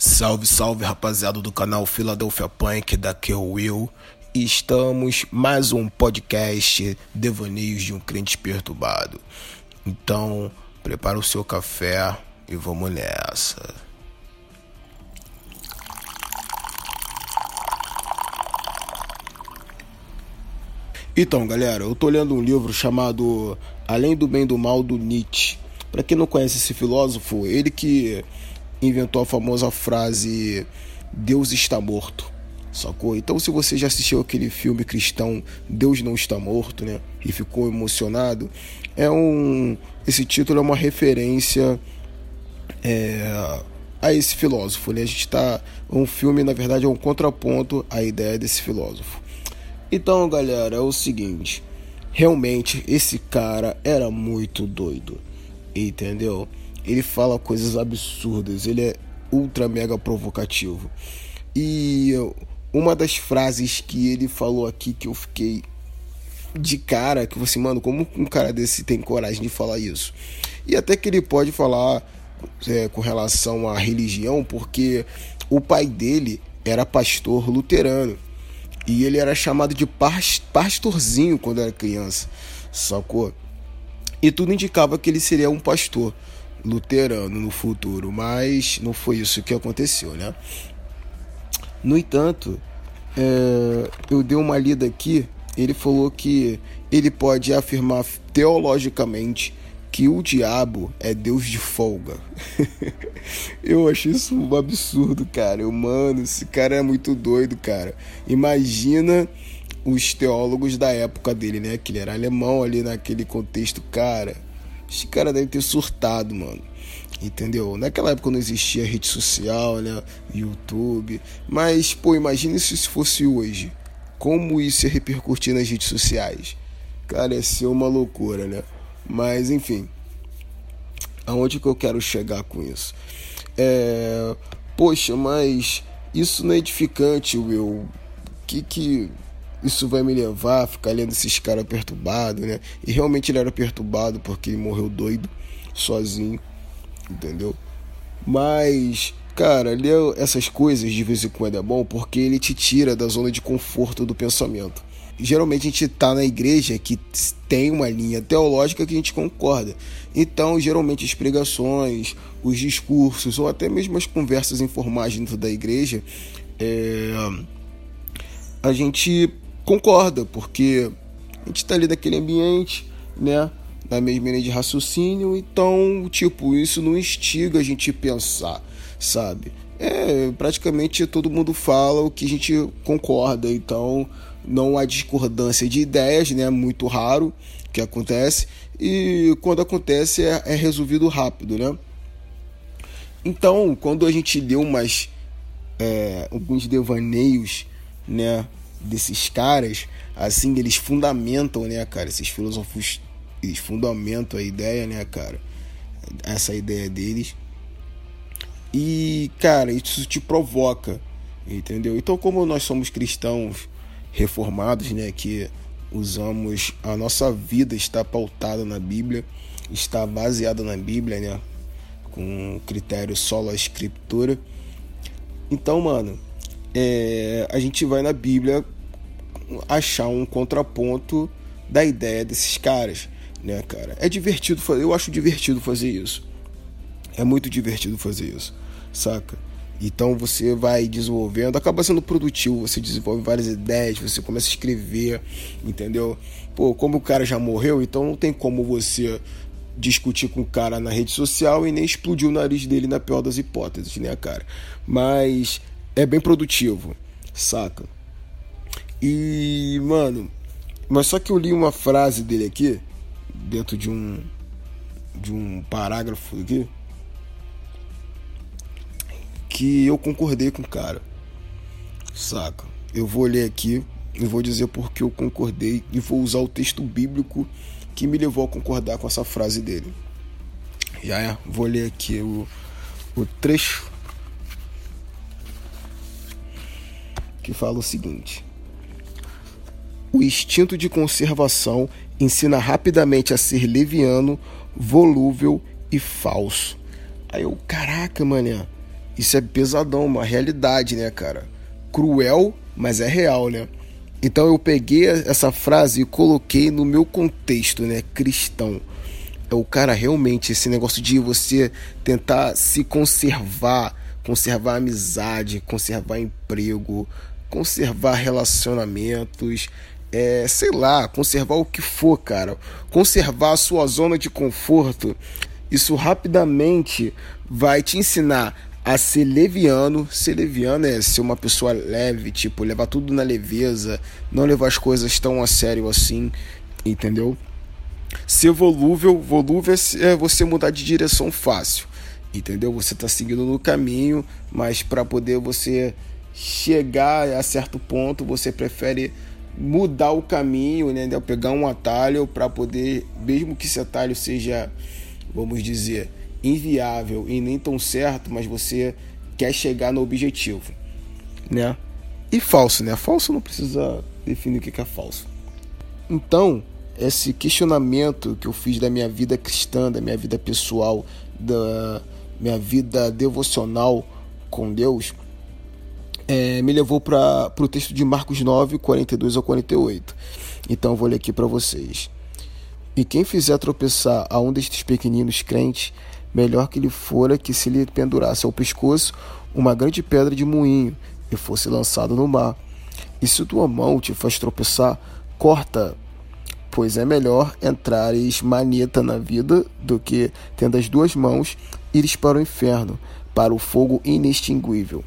Salve, salve rapaziada do canal Philadelphia Punk, daqui é o Will. Estamos mais um podcast Devaneios de um Crente Perturbado. Então, prepara o seu café e vamos nessa. Então, galera, eu tô lendo um livro chamado Além do Bem e do Mal do Nietzsche. Para quem não conhece esse filósofo, ele que inventou a famosa frase Deus está morto. Sacou? Então, se você já assistiu aquele filme cristão Deus não está morto, né? E ficou emocionado, é um esse título é uma referência é, a esse filósofo, né? A gente tá um filme, na verdade, é um contraponto à ideia desse filósofo. Então, galera, é o seguinte, realmente esse cara era muito doido. Entendeu? Ele fala coisas absurdas, ele é ultra mega provocativo. E uma das frases que ele falou aqui que eu fiquei de cara, que você, mano, como um cara desse tem coragem de falar isso? E até que ele pode falar é, com relação à religião, porque o pai dele era pastor luterano. E ele era chamado de pastorzinho quando era criança, sacou? E tudo indicava que ele seria um pastor luterano no futuro, mas não foi isso que aconteceu, né? No entanto, é, eu dei uma lida aqui, ele falou que ele pode afirmar teologicamente que o diabo é Deus de folga. eu acho isso um absurdo, cara. Eu, mano, esse cara é muito doido, cara. Imagina os teólogos da época dele, né? Que ele era alemão ali naquele contexto, cara esse cara deve ter surtado, mano. Entendeu? Naquela época não existia rede social, né? YouTube. Mas, pô, imagine se isso fosse hoje. Como isso ia repercutir nas redes sociais? Cara, ia ser uma loucura, né? Mas, enfim. Aonde que eu quero chegar com isso? É. Poxa, mas isso não é edificante, Will. Que que isso vai me levar a ficar lendo esses caras perturbados, né? E realmente ele era perturbado porque ele morreu doido, sozinho, entendeu? Mas, cara, ler essas coisas de vez em quando é bom porque ele te tira da zona de conforto do pensamento. Geralmente a gente tá na igreja que tem uma linha teológica que a gente concorda. Então, geralmente as pregações, os discursos ou até mesmo as conversas informais dentro da igreja, é, a gente concorda, porque a gente está ali naquele ambiente, né? Na mesma linha de raciocínio, então, tipo, isso não instiga a gente pensar, sabe? É, praticamente todo mundo fala o que a gente concorda, então não há discordância de ideias, né? Muito raro que acontece, e quando acontece é, é resolvido rápido, né? Então, quando a gente lê umas, é, alguns devaneios, né, desses caras, assim, eles fundamentam, né, cara? Esses filósofos, eles fundamentam a ideia, né, cara? Essa ideia deles. E, cara, isso te provoca, entendeu? Então, como nós somos cristãos reformados, né, que usamos a nossa vida está pautada na Bíblia, está baseada na Bíblia, né, com critério solo a escritura. Então, mano, é, a gente vai na Bíblia achar um contraponto da ideia desses caras, né, cara? É divertido fazer, eu acho divertido fazer isso. É muito divertido fazer isso, saca? Então você vai desenvolvendo, acaba sendo produtivo, você desenvolve várias ideias, você começa a escrever, entendeu? Pô, como o cara já morreu, então não tem como você discutir com o cara na rede social e nem explodir o nariz dele na pior das hipóteses, né, cara? Mas é bem produtivo, saca? E, mano, mas só que eu li uma frase dele aqui, dentro de um de um parágrafo aqui, que eu concordei com o cara. Saca? Eu vou ler aqui e vou dizer porque eu concordei e vou usar o texto bíblico que me levou a concordar com essa frase dele. Já é, vou ler aqui o, o trecho que fala o seguinte: O instinto de conservação ensina rapidamente a ser leviano, volúvel e falso. Aí eu, caraca, mané. Isso é pesadão, uma realidade, né, cara? Cruel, mas é real, né? Então eu peguei essa frase e coloquei no meu contexto, né, cristão. É o cara realmente esse negócio de você tentar se conservar, conservar amizade, conservar emprego, conservar relacionamentos, é, sei lá, conservar o que for, cara. Conservar a sua zona de conforto. Isso rapidamente vai te ensinar a ser leviano. Ser leviano é ser uma pessoa leve, tipo, levar tudo na leveza, não levar as coisas tão a sério assim, entendeu? Ser volúvel, volúvel é você mudar de direção fácil, entendeu? Você tá seguindo no caminho, mas para poder você chegar a certo ponto, você prefere mudar o caminho, né? Pegar um atalho para poder, mesmo que esse atalho seja, vamos dizer, inviável e nem tão certo, mas você quer chegar no objetivo, né? E falso, né? Falso não precisa definir o que é falso. Então, esse questionamento que eu fiz da minha vida cristã, da minha vida pessoal, da minha vida devocional com Deus, é, me levou para o texto de Marcos 9, 42 ao 48. Então, vou ler aqui para vocês. E quem fizer tropeçar a um destes pequeninos crentes, melhor que lhe fora que se lhe pendurasse ao pescoço uma grande pedra de moinho e fosse lançado no mar. E se tua mão te faz tropeçar, corta, pois é melhor entrares maneta na vida do que, tendo as duas mãos, ires para o inferno, para o fogo inextinguível,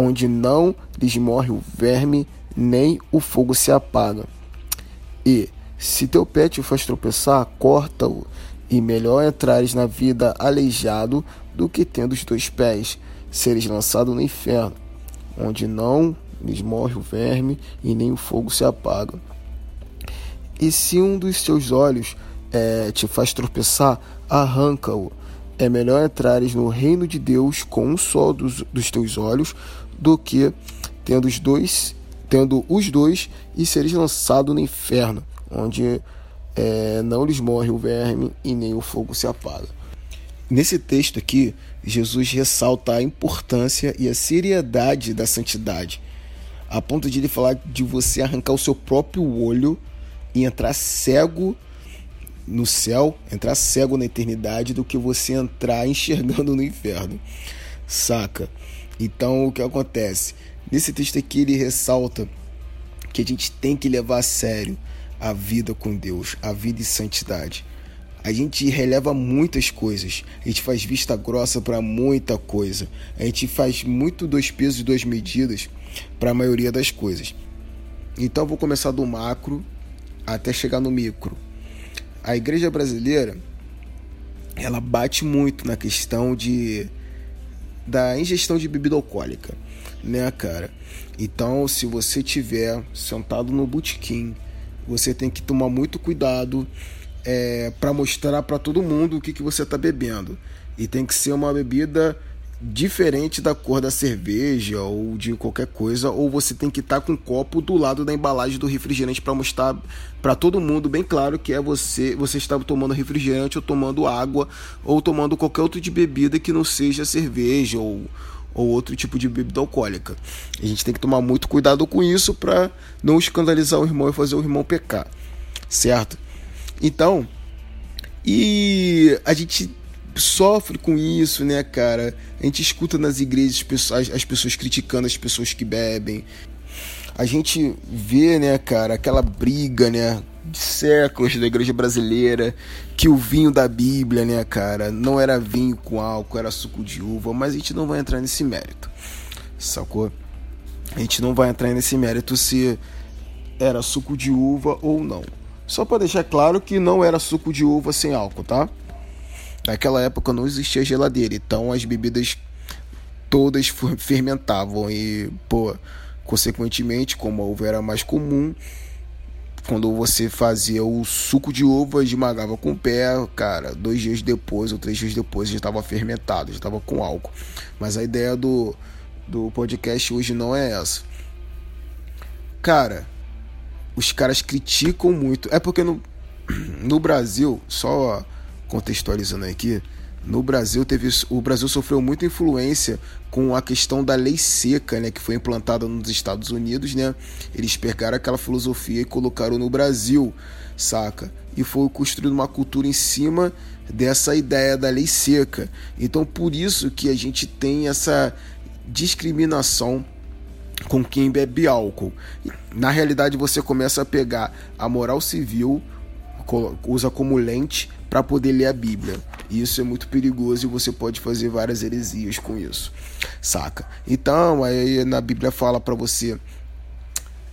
onde não lhes morre o verme, nem o fogo se apaga. E, se teu pé te faz tropeçar, corta-o e melhor entrares na vida aleijado do que tendo os dois pés, seres lançado no inferno, onde não lhes morre o verme e nem o fogo se apaga. E se um dos teus olhos é, te faz tropeçar, arranca-o. É melhor entrares no reino de Deus com um só dos, dos teus olhos do que tendo os dois, tendo os dois e seres lançado no inferno, onde é, não lhes morre o verme e nem o fogo se apaga. Nesse texto aqui, Jesus ressalta a importância e a seriedade da santidade, a ponto de ele falar de você arrancar o seu próprio olho e entrar cego no céu, entrar cego na eternidade, do que você entrar enxergando no inferno. Saca? Então, o que acontece? Nesse texto aqui, ele ressalta que a gente tem que levar a sério a vida com Deus, a vida em santidade. A gente releva muitas coisas, a gente faz vista grossa para muita coisa, a gente faz muito dois pesos e duas medidas para a maioria das coisas. Então vou começar do macro até chegar no micro. A igreja brasileira ela bate muito na questão de da ingestão de bebida alcoólica, né, cara? Então, se você tiver sentado no botequim você tem que tomar muito cuidado é, para mostrar para todo mundo o que, que você está bebendo. E tem que ser uma bebida diferente da cor da cerveja ou de qualquer coisa, ou você tem que estar tá com um copo do lado da embalagem do refrigerante para mostrar para todo mundo bem claro que é você, você está tomando refrigerante ou tomando água ou tomando qualquer outro de bebida que não seja cerveja ou ou outro tipo de bebida alcoólica. A gente tem que tomar muito cuidado com isso para não escandalizar o irmão e fazer o irmão pecar, certo? Então, e a gente sofre com isso, né, cara? A gente escuta nas igrejas as pessoas criticando as pessoas que bebem. A gente vê, né, cara, aquela briga, né, de séculos da igreja brasileira que o vinho da Bíblia, né, cara, não era vinho com álcool, era suco de uva, mas a gente não vai entrar nesse mérito, sacou? A gente não vai entrar nesse mérito se era suco de uva ou não. Só para deixar claro que não era suco de uva sem álcool, tá? Naquela época não existia geladeira, então as bebidas todas fermentavam e, pô, consequentemente, como a uva era mais comum, quando você fazia o suco de uva, esmagava com o pé, cara, dois dias depois ou três dias depois já estava fermentado, já estava com álcool. Mas a ideia do, do podcast hoje não é essa. Cara, os caras criticam muito. É porque no, no Brasil, só contextualizando aqui, no Brasil teve o Brasil sofreu muita influência com a questão da lei seca, né, que foi implantada nos Estados Unidos, né? Eles pegaram aquela filosofia e colocaram no Brasil, saca? E foi construindo uma cultura em cima dessa ideia da lei seca. Então, por isso que a gente tem essa discriminação com quem bebe álcool. Na realidade, você começa a pegar a moral civil, usa como lente para poder ler a Bíblia. Isso é muito perigoso e você pode fazer várias heresias com isso, saca? Então, aí na Bíblia fala para você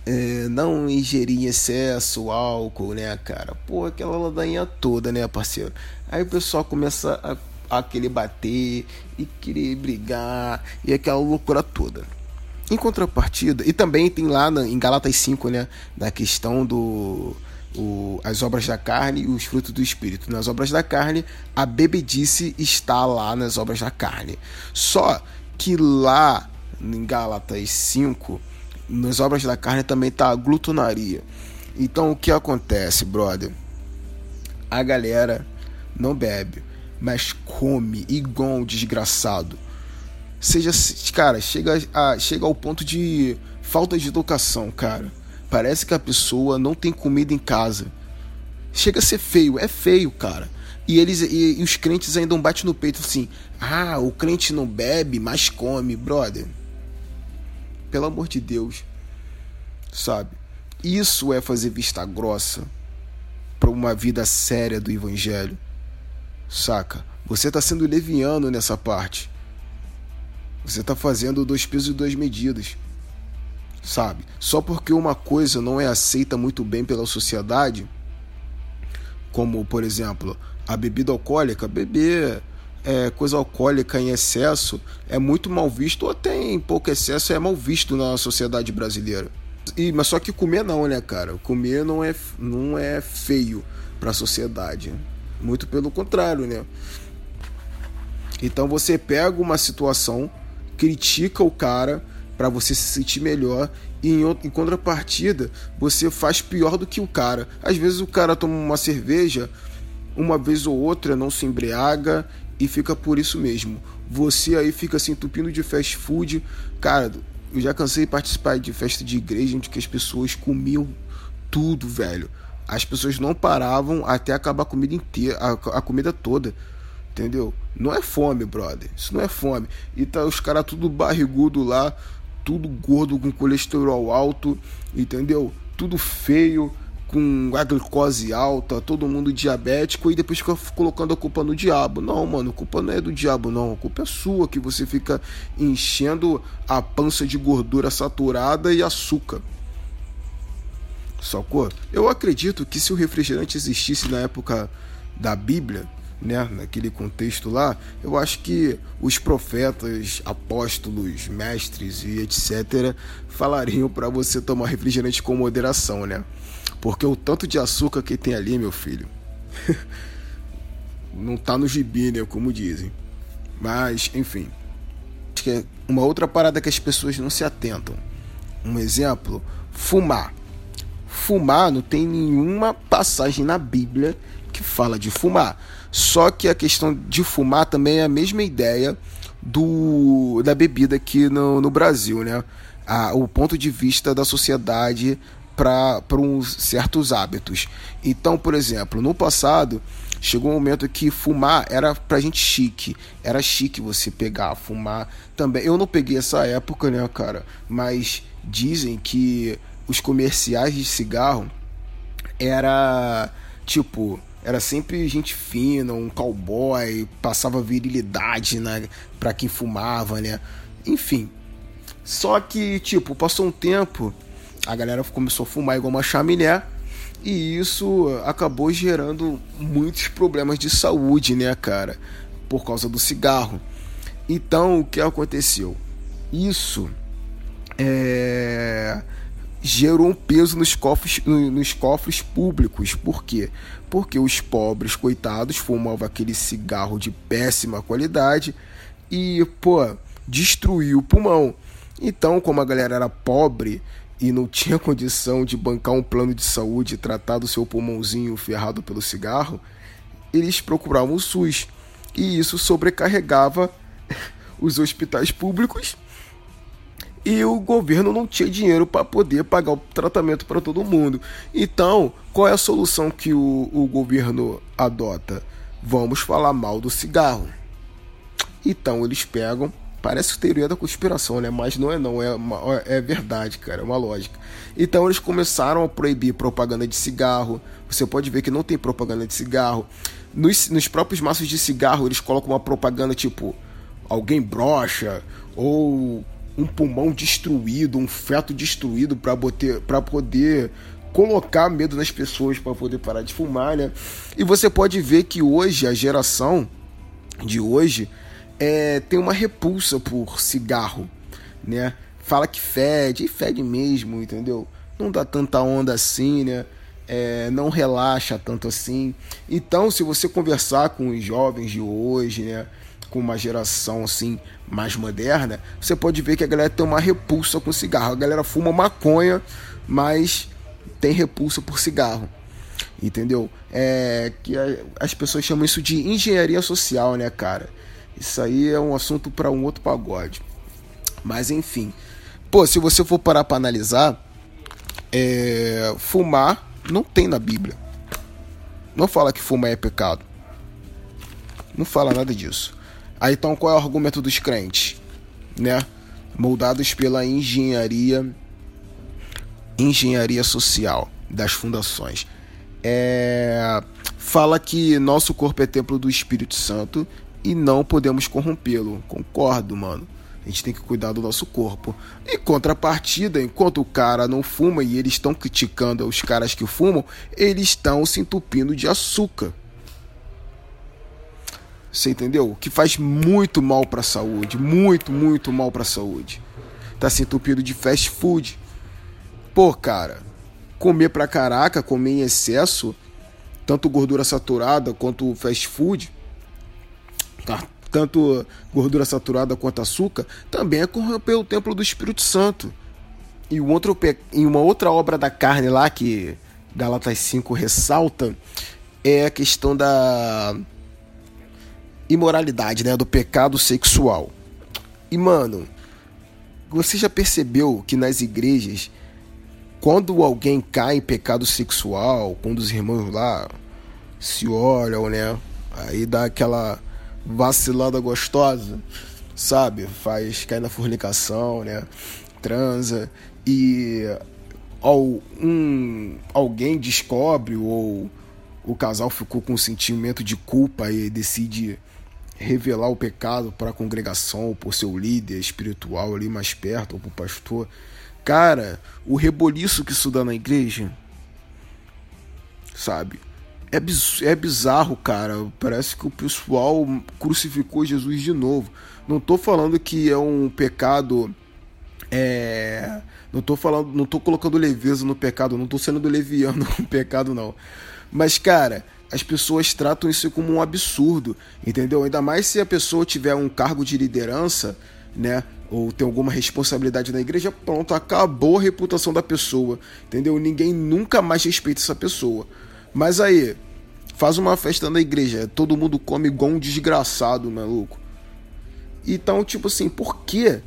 é, não ingerir em excesso álcool, né, cara? Pô, aquela ladainha toda, né, parceiro? Aí o pessoal começa a, a querer bater e querer brigar e aquela loucura toda. Em contrapartida, e também tem lá na, em Galatas 5, né, da questão do o, as obras da carne e os frutos do espírito. Nas obras da carne, a bebedice está lá nas obras da carne. Só que lá em Gálatas 5, nas obras da carne também está a glutonaria. Então o que acontece, brother? A galera não bebe, mas come igual um desgraçado. Seja, cara, chega, a, chega ao ponto de falta de educação, cara. Parece que a pessoa não tem comida em casa. Chega a ser feio, é feio, cara. E eles e, e os crentes ainda não batem no peito assim: "Ah, o crente não bebe, mas come, brother". Pelo amor de Deus. Sabe? Isso é fazer vista grossa para uma vida séria do evangelho. Saca? Você está sendo leviano nessa parte. Você está fazendo dois pesos e duas medidas sabe? Só porque uma coisa não é aceita muito bem pela sociedade, como por exemplo a bebida alcoólica, beber é, coisa alcoólica em excesso é muito mal visto, ou até em pouco excesso é mal visto na sociedade brasileira. E, mas só que comer não, né, cara? Comer não é, não é feio para a sociedade. Muito pelo contrário, né? Então você pega uma situação, critica o cara, para você se sentir melhor e em, em, contrapartida você faz pior do que o cara. Às vezes o cara toma uma cerveja uma vez ou outra, não se embriaga e fica por isso mesmo. Você aí fica se entupindo de fast food. Cara, eu já cansei de participar de festa de igreja onde que as pessoas comiam tudo, velho. As pessoas não paravam até acabar a comida inteira, a, a comida toda. Entendeu? Não é fome, brother. Isso não é fome. E tá os caras tudo barrigudo lá, tudo gordo, com colesterol alto, entendeu? Tudo feio, com a glicose alta, todo mundo diabético e depois fica colocando a culpa no diabo. Não, mano, a culpa não é do diabo, não. A culpa é sua que você fica enchendo a pança de gordura saturada e açúcar. Sacou? Eu acredito que se o refrigerante existisse na época da Bíblia, né, naquele contexto lá, eu acho que os profetas, apóstolos, mestres e etc falariam para você tomar refrigerante com moderação, né? Porque o tanto de açúcar que tem ali, meu filho, não tá no gibi, né, como dizem. Mas, enfim, acho que é uma outra parada que as pessoas não se atentam. Um exemplo, fumar. Fumar não tem nenhuma passagem na Bíblia que fala de fumar. Só que a questão de fumar também é a mesma ideia do da bebida aqui no, no Brasil, né? A, o ponto de vista da sociedade para uns certos hábitos. Então, por exemplo, no passado chegou um momento que fumar era pra gente chique. Era chique você pegar, fumar também. Eu não peguei essa época, né, cara? Mas dizem que os comerciais de cigarro era tipo era sempre gente fina, um cowboy, passava virilidade né, para quem fumava, né? Enfim. Só que, tipo, passou um tempo, a galera começou a fumar igual uma chaminé, e isso acabou gerando muitos problemas de saúde, né, cara? Por causa do cigarro. Então, o que aconteceu? Isso é gerou um peso nos cofres, nos cofres públicos. Por quê? Porque os pobres, coitados, fumavam aquele cigarro de péssima qualidade e, pô, destruiu o pulmão. Então, como a galera era pobre e não tinha condição de bancar um plano de saúde e tratar do seu pulmãozinho ferrado pelo cigarro, eles procuravam o SUS. E isso sobrecarregava os hospitais públicos e o governo não tinha dinheiro para poder pagar o tratamento para todo mundo. Então, qual é a solução que o, o governo adota? Vamos falar mal do cigarro. Então eles pegam, parece teoria da conspiração, né? Mas não é não, é, uma, é verdade, cara, é uma lógica. Então eles começaram a proibir propaganda de cigarro. Você pode ver que não tem propaganda de cigarro. Nos, nos próprios maços de cigarro eles colocam uma propaganda tipo alguém brocha ou um pulmão destruído, um feto destruído para poder colocar medo nas pessoas para poder parar de fumar, né? E você pode ver que hoje a geração de hoje é, tem uma repulsa por cigarro, né? Fala que fede, e fede mesmo, entendeu? Não dá tanta onda assim, né? É, não relaxa tanto assim. Então, se você conversar com os jovens de hoje, né? Com uma geração assim mais moderna, você pode ver que a galera tem uma repulsa com cigarro. A galera fuma maconha, mas tem repulsa por cigarro. Entendeu? É que as pessoas chamam isso de engenharia social, né, cara? Isso aí é um assunto para um outro pagode. Mas enfim. Pô, se você for parar para analisar, é, fumar não tem na Bíblia. Não fala que fumar é pecado. Não fala nada disso. Aí então qual é o argumento dos crentes? Né? Moldados pela engenharia engenharia social das fundações. É, fala que nosso corpo é templo do Espírito Santo e não podemos corrompê-lo. Concordo, mano. A gente tem que cuidar do nosso corpo. Em contrapartida, enquanto o cara não fuma e eles estão criticando os caras que fumam, eles estão se entupindo de açúcar. Você entendeu? Que faz muito mal para a saúde, muito, muito mal para a saúde. Tá se entupindo de fast food. Pô, cara, comer pra caraca, comer em excesso, tanto gordura saturada quanto fast food, tá? tanto gordura saturada quanto açúcar, também é corromper o templo do Espírito Santo. E um outro, em uma outra obra da carne lá que Galatas 5 ressalta é a questão da imoralidade, né, do pecado sexual. E mano, você já percebeu que nas igrejas quando alguém cai em pecado sexual, quando os irmãos lá se olham, né? Aí dá aquela vacilada gostosa, sabe? Faz cair na fornicação, né? Transa e ao, um, alguém descobre ou o casal ficou com um sentimento de culpa e decide revelar o pecado para a congregação, por seu líder espiritual ali mais perto, ou para o pastor Cara, o reboliço que isso dá na igreja, sabe? É, é bizarro, cara. Parece que o pessoal crucificou Jesus de novo. Não tô falando que é um pecado. É. Não tô falando. Não tô colocando leveza no pecado. Não tô sendo leviano com o pecado, não. Mas, cara, as pessoas tratam isso como um absurdo. Entendeu? Ainda mais se a pessoa tiver um cargo de liderança, né? ou tem alguma responsabilidade na igreja, pronto, acabou a reputação da pessoa, entendeu? Ninguém nunca mais respeita essa pessoa. Mas aí, faz uma festa na igreja, todo mundo come igual um desgraçado, maluco. Então, tipo assim, por que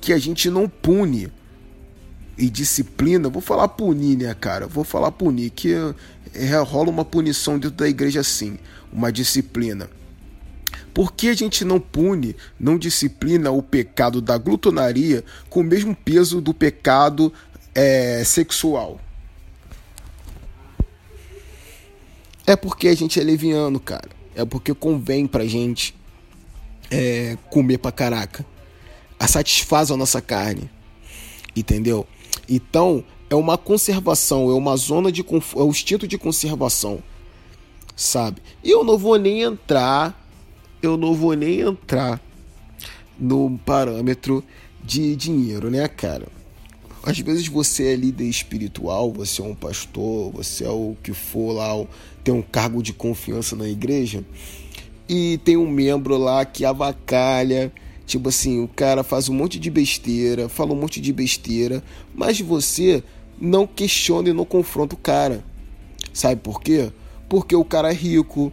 que a gente não pune e disciplina? Vou falar punir, né, cara? Vou falar punir, que é, rola uma punição dentro da igreja assim, uma disciplina por que a gente não pune, não disciplina o pecado da glutonaria com o mesmo peso do pecado é, sexual? É porque a gente é leviano, cara. É porque convém pra gente é, comer pra caraca. A satisfaz a nossa carne. Entendeu? Então, é uma conservação, é uma zona de é o instinto de conservação, sabe? E eu não vou nem entrar eu não vou nem entrar no parâmetro de dinheiro, né, cara? Às vezes você é líder espiritual, você é um pastor, você é o que for lá, tem um cargo de confiança na igreja, e tem um membro lá que avacalha, tipo assim, o cara faz um monte de besteira, fala um monte de besteira, mas você não questiona e não confronta o cara. Sabe por quê? Porque o cara é rico,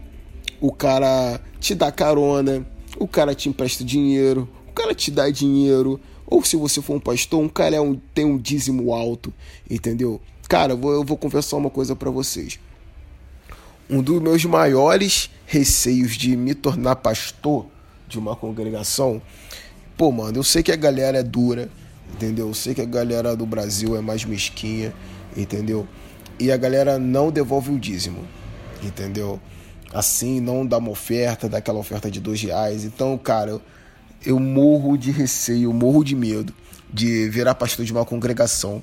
o cara te dá carona, o cara te empresta dinheiro, o cara te dá dinheiro, ou se você for um pastor, um cara é um, tem um dízimo alto, entendeu? Cara, eu vou, eu vou confessar uma coisa para vocês. Um dos meus maiores receios de me tornar pastor de uma congregação, pô, mano, eu sei que a galera é dura, entendeu? Eu sei que a galera do Brasil é mais mesquinha, entendeu? E a galera não devolve o dízimo, entendeu? Assim, não dá uma oferta, dá aquela oferta de dois reais. Então, cara, eu, morro de receio, morro de medo de virar pastor de uma congregação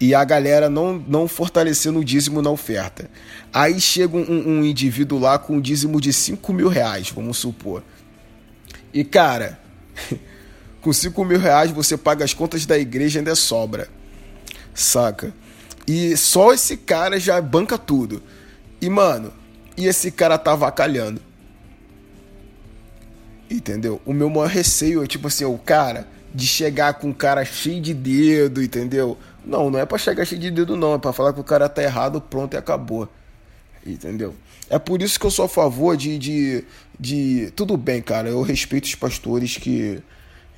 e a galera não, não fortalecendo o dízimo na oferta. Aí chega um, um indivíduo lá com um dízimo de 5 mil reais, vamos supor. E cara, com 5 mil reais você paga as contas da igreja e ainda sobra. Saca? E só esse cara já banca tudo. E mano, e esse cara tá avacalhando. Entendeu? O meu maior receio é tipo assim, o cara de chegar com um cara cheio de dedo, entendeu? Não, não é para chegar cheio de dedo, não. É para falar que o cara tá errado, pronto e acabou. Entendeu? É por isso que eu sou a favor de, de, de. Tudo bem, cara. Eu respeito os pastores que.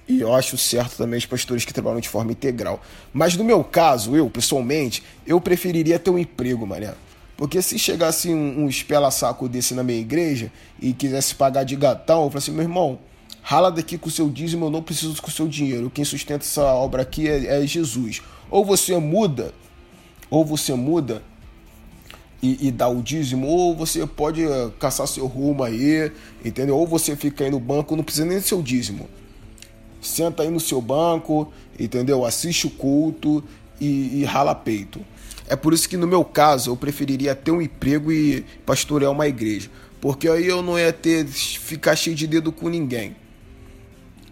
E eu acho certo também os pastores que trabalham de forma integral. Mas no meu caso, eu, pessoalmente, eu preferiria ter um emprego, mané. Porque se chegasse um, um espela-saco desse na minha igreja e quisesse pagar de gatão, eu falei assim, meu irmão, rala daqui com o seu dízimo, eu não preciso com o seu dinheiro. Quem sustenta essa obra aqui é, é Jesus. Ou você muda, ou você muda e, e, dá o dízimo, ou você pode eh, caçar seu rumo aí, entendeu? Ou você fica aí no banco, não precisa nem do seu dízimo. Senta aí no seu banco, entendeu? Assiste o culto e, e rala peito. É por isso que no meu caso eu preferiria ter um emprego e pastorear uma igreja. Porque aí eu não ia ter ficar cheio de dedo com ninguém.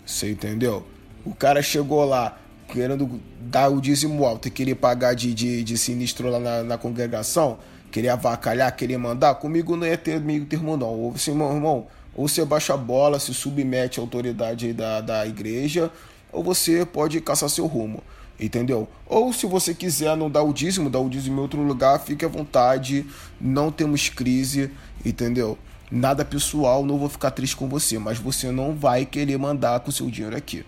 Você entendeu? O cara chegou lá, querendo dar o dízimo alto e querer pagar de, de, de sinistro lá na, na, congregação, querer avacalhar, querer mandar, comigo não ia ter meio termo não. Ou você, meu irmão, ou você baixa a bola, se submete à autoridade da, da igreja, ou você pode caçar seu rumo. Entendeu? Ou se você quiser não dar o dízimo, dar o dízimo em outro lugar, fique à vontade. Não temos crise, entendeu? Nada pessoal, não vou ficar triste com você, mas você não vai querer mandar com seu dinheiro aqui.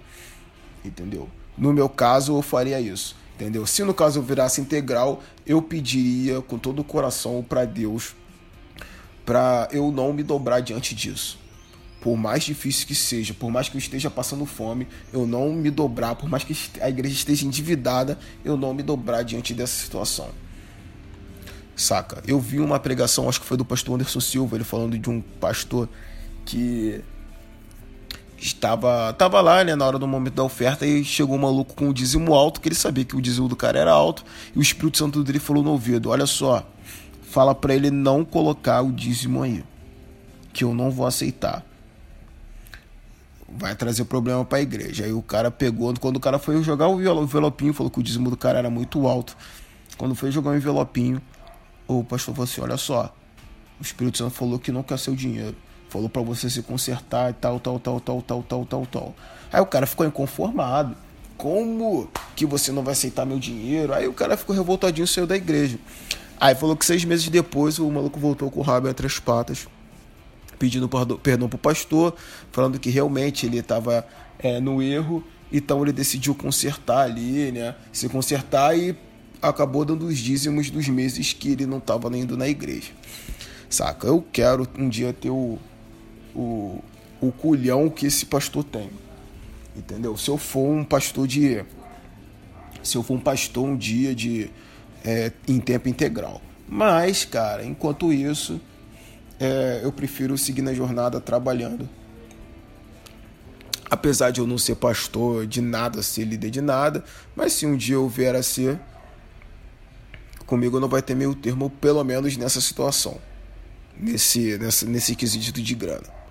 Entendeu? No meu caso, eu faria isso. Entendeu? Se no caso eu virasse integral, eu pediria com todo o coração para Deus para eu não me dobrar diante disso. Por mais difícil que seja, por mais que eu esteja passando fome, eu não me dobrar, por mais que a igreja esteja endividada, eu não me dobrar diante dessa situação. Saca? Eu vi uma pregação, acho que foi do pastor Anderson Silva, ele falando de um pastor que estava tava lá, né, na hora do momento da oferta e chegou um maluco com o dízimo alto, que ele sabia que o dízimo do cara era alto, e o Espírito Santo dele falou no ouvido: "Olha só, fala para ele não colocar o dízimo aí, que eu não vou aceitar. Vai trazer problema para a igreja". Aí o cara pegou, quando o cara foi jogar o envelopinho, falou que o dízimo do cara era muito alto. Quando foi jogar o envelopinho, o pastor falou assim: "Olha só, o Espírito Santo falou que não quer seu dinheiro falou para você se consertar e tal, tal, tal, tal, tal, tal, tal, tal. Aí o cara ficou inconformado. Como que você não vai aceitar meu dinheiro? Aí o cara ficou revoltadinho saiu da igreja. Aí falou que seis meses depois o maluco voltou com o rabo entre as patas, pedindo perdão pro pastor, falando que realmente ele estava é, no erro, então ele decidiu consertar ali, né? Se consertar e acabou dando os dízimos dos meses que ele não estava indo na igreja. Saca? Eu quero um dia ter o, o, o culhão que esse pastor tem. Entendeu? Se eu for um pastor de. Se eu for um pastor um dia de. É, em tempo integral. Mas, cara, enquanto isso, é, eu prefiro seguir na jornada trabalhando. Apesar de eu não ser pastor de nada, ser líder de nada, mas se um dia eu vier a ser, comigo não vai ter meio termo, pelo menos nessa situação, nesse, nesse, nesse quesito de grana.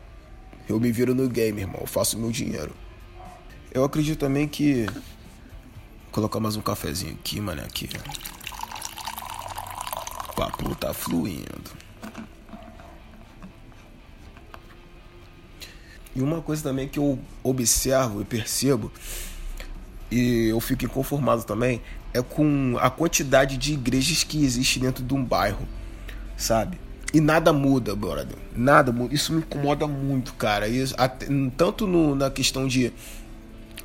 Eu me viro no game, irmão. Eu faço meu dinheiro. Eu acredito também que. Vou colocar mais um cafezinho aqui, mano. Aqui. O papo tá fluindo. E uma coisa também que eu observo e percebo, e eu fico inconformado também, é com a quantidade de igrejas que existe dentro de um bairro, sabe? E nada muda, brother. Nada muda. Isso me incomoda muito, cara. Isso, até, tanto no, na questão de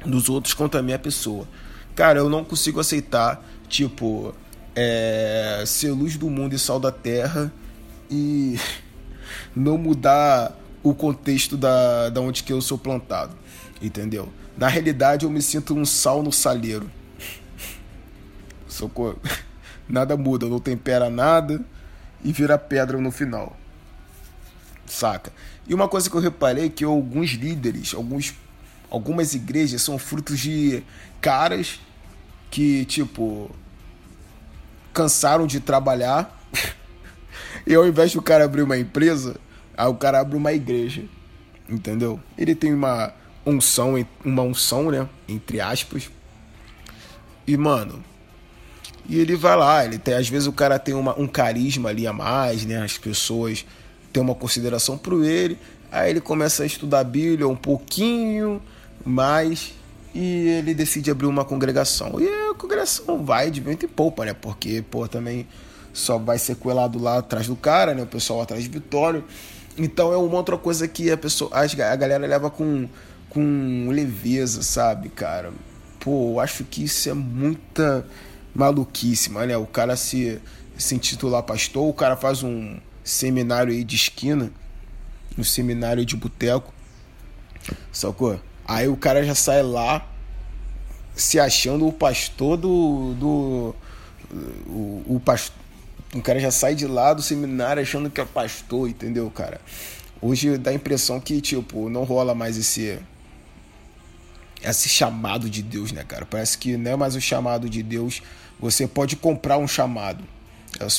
dos outros quanto a minha pessoa. Cara, eu não consigo aceitar, tipo, é, ser luz do mundo e sal da terra e não mudar o contexto da, da onde que eu sou plantado. Entendeu? Na realidade, eu me sinto um sal no saleiro. Socorro. Nada muda, não tempera nada e vira pedra no final. Saca? E uma coisa que eu reparei é que alguns líderes, alguns, algumas igrejas são frutos de caras que, tipo, cansaram de trabalhar. e ao invés do cara abrir uma empresa, aí o cara abre uma igreja. Entendeu? Ele tem uma unção, uma unção, né? Entre aspas. E, mano, e ele vai lá, ele tem, às vezes o cara tem uma, um carisma ali a mais, né? As pessoas têm uma consideração por ele. Aí ele começa a estudar a Bíblia um pouquinho mais e ele decide abrir uma congregação. E a congregação vai de vento e poupa, né? Porque, pô, também só vai ser coelado lá atrás do cara, né? O pessoal atrás de Vitório. Então é uma outra coisa que a pessoa, a galera leva com, com leveza, sabe, cara? Pô, eu acho que isso é muita maluquice, né? O cara se, se intitular pastor, o cara faz um seminário aí de esquina, um seminário de boteco, sacou? Aí o cara já sai lá se achando o pastor do. do o, o. O cara já sai de lá do seminário achando que é pastor, entendeu, cara? Hoje dá a impressão que, tipo, não rola mais esse esse chamado de Deus, né, cara? Parece que não é mais o chamado de Deus. Você pode comprar um chamado.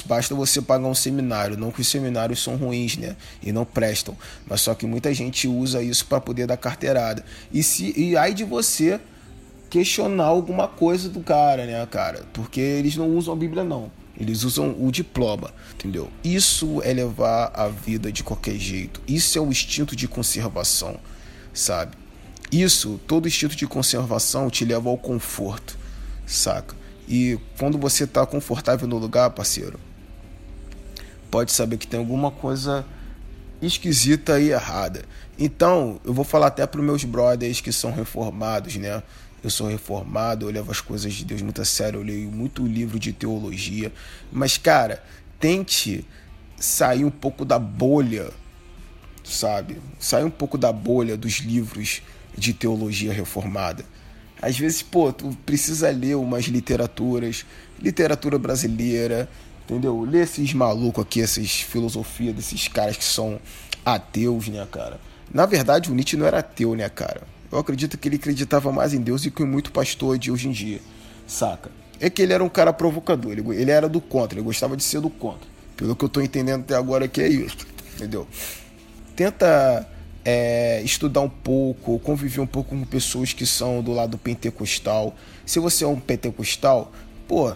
Basta você pagar um seminário. Não que os seminários são ruins, né? E não prestam. Mas só que muita gente usa isso para poder dar carteirada. E, se, e aí de você questionar alguma coisa do cara, né, cara? Porque eles não usam a Bíblia, não. Eles usam o diploma, entendeu? Isso é levar a vida de qualquer jeito. Isso é o instinto de conservação, sabe? Isso, todo instinto de conservação te leva ao conforto, saca? E quando você está confortável no lugar, parceiro, pode saber que tem alguma coisa esquisita e errada. Então, eu vou falar até para meus brothers que são reformados, né? Eu sou reformado, eu levo as coisas de Deus muito a sério, eu leio muito livro de teologia. Mas, cara, tente sair um pouco da bolha, sabe? Sair um pouco da bolha dos livros de teologia reformada. Às vezes, pô, tu precisa ler umas literaturas, literatura brasileira, entendeu? Ler esses malucos aqui, essas filosofias desses caras que são ateus, né, cara? Na verdade, o Nietzsche não era ateu, né, cara? Eu acredito que ele acreditava mais em Deus do que muito pastor de hoje em dia, saca? É que ele era um cara provocador, ele, ele era do contra, ele gostava de ser do contra. Pelo que eu tô entendendo até agora que é isso, entendeu? Tenta é, estudar um pouco, conviver um pouco com pessoas que são do lado pentecostal. Se você é um pentecostal, pô,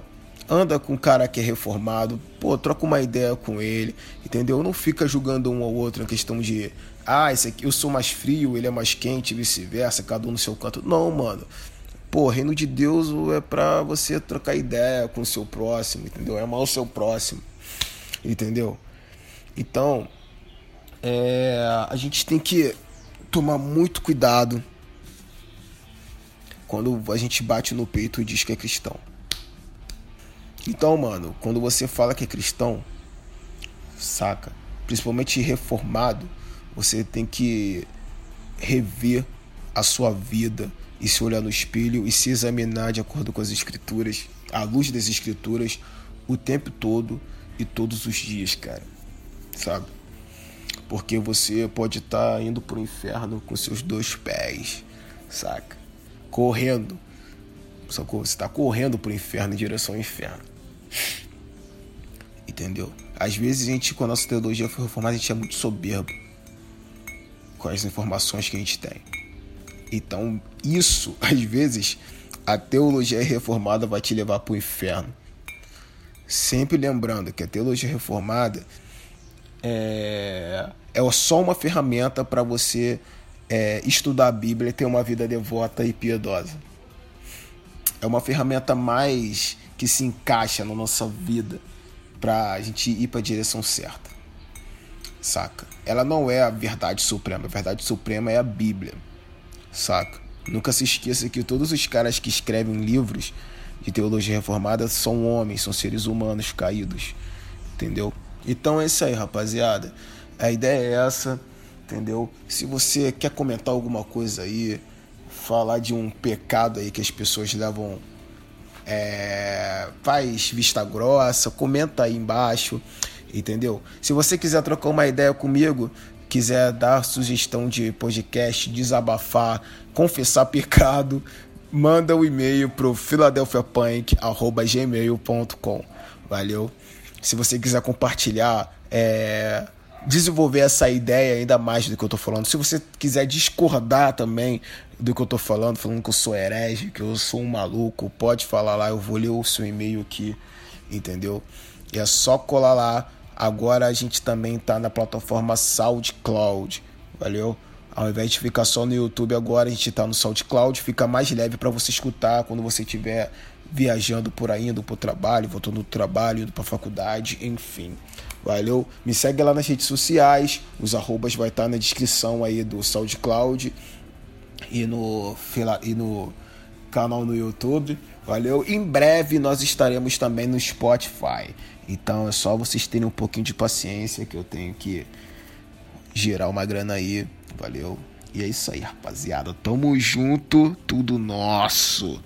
anda com um cara que é reformado, pô, troca uma ideia com ele, entendeu? Não fica julgando um ao outro na questão de, ah, esse aqui eu sou mais frio, ele é mais quente, vice-versa, cada um no seu canto. Não, mano. Pô, reino de Deus é pra você trocar ideia com o seu próximo, entendeu? É amar o seu próximo, entendeu? Então, é, a gente tem que tomar muito cuidado quando a gente bate no peito e diz que é cristão. Então, mano, quando você fala que é cristão, saca? Principalmente reformado, você tem que rever a sua vida e se olhar no espelho e se examinar de acordo com as escrituras, à luz das escrituras, o tempo todo e todos os dias, cara. Sabe? Porque você pode estar tá indo pro inferno com seus dois pés, saca? Correndo. Sacou? Você está correndo pro inferno em direção ao inferno. Entendeu? Às vezes a gente, com a nossa teologia foi reformada, a gente é muito soberbo com as informações que a gente tem. Então, isso, às vezes, a teologia reformada vai te levar para o inferno. Sempre lembrando que a teologia reformada é, é só uma ferramenta para você é, estudar a Bíblia e ter uma vida devota e piedosa. É uma ferramenta mais que se encaixa na nossa vida para a gente ir para a direção certa. Saca? Ela não é a verdade suprema. A verdade suprema é a Bíblia, saca? Nunca se esqueça que todos os caras que escrevem livros de teologia reformada são homens, são seres humanos caídos, entendeu? Então é isso aí, rapaziada. A ideia é essa, entendeu? Se você quer comentar alguma coisa aí, falar de um pecado aí que as pessoas levam é, faz vista grossa, comenta aí embaixo, entendeu? Se você quiser trocar uma ideia comigo, quiser dar sugestão de podcast, desabafar, confessar pecado, manda o um e-mail pro philadelphiapunk@gmail.com. Valeu. Se você quiser compartilhar, é, desenvolver essa ideia ainda mais do que eu tô falando. Se você quiser discordar também do que eu tô falando, falando que eu sou herege, que eu sou um maluco, pode falar lá, eu vou ler o seu e-mail aqui, entendeu? E é só colar lá. Agora a gente também tá na plataforma SoundCloud, valeu? Ao invés de ficar só no YouTube agora, a gente tá no SoundCloud, fica mais leve para você escutar quando você estiver viajando por aí, indo pro trabalho, voltando do trabalho, indo pra faculdade, enfim. Valeu? Me segue lá nas redes sociais, os arrobas vai estar tá na descrição aí do SoundCloud e no, e no canal no YouTube. Valeu? Em breve nós estaremos também no Spotify. Então é só vocês terem um pouquinho de paciência que eu tenho que girar uma grana aí. Valeu? E é isso aí, rapaziada. Tamo junto, tudo nosso.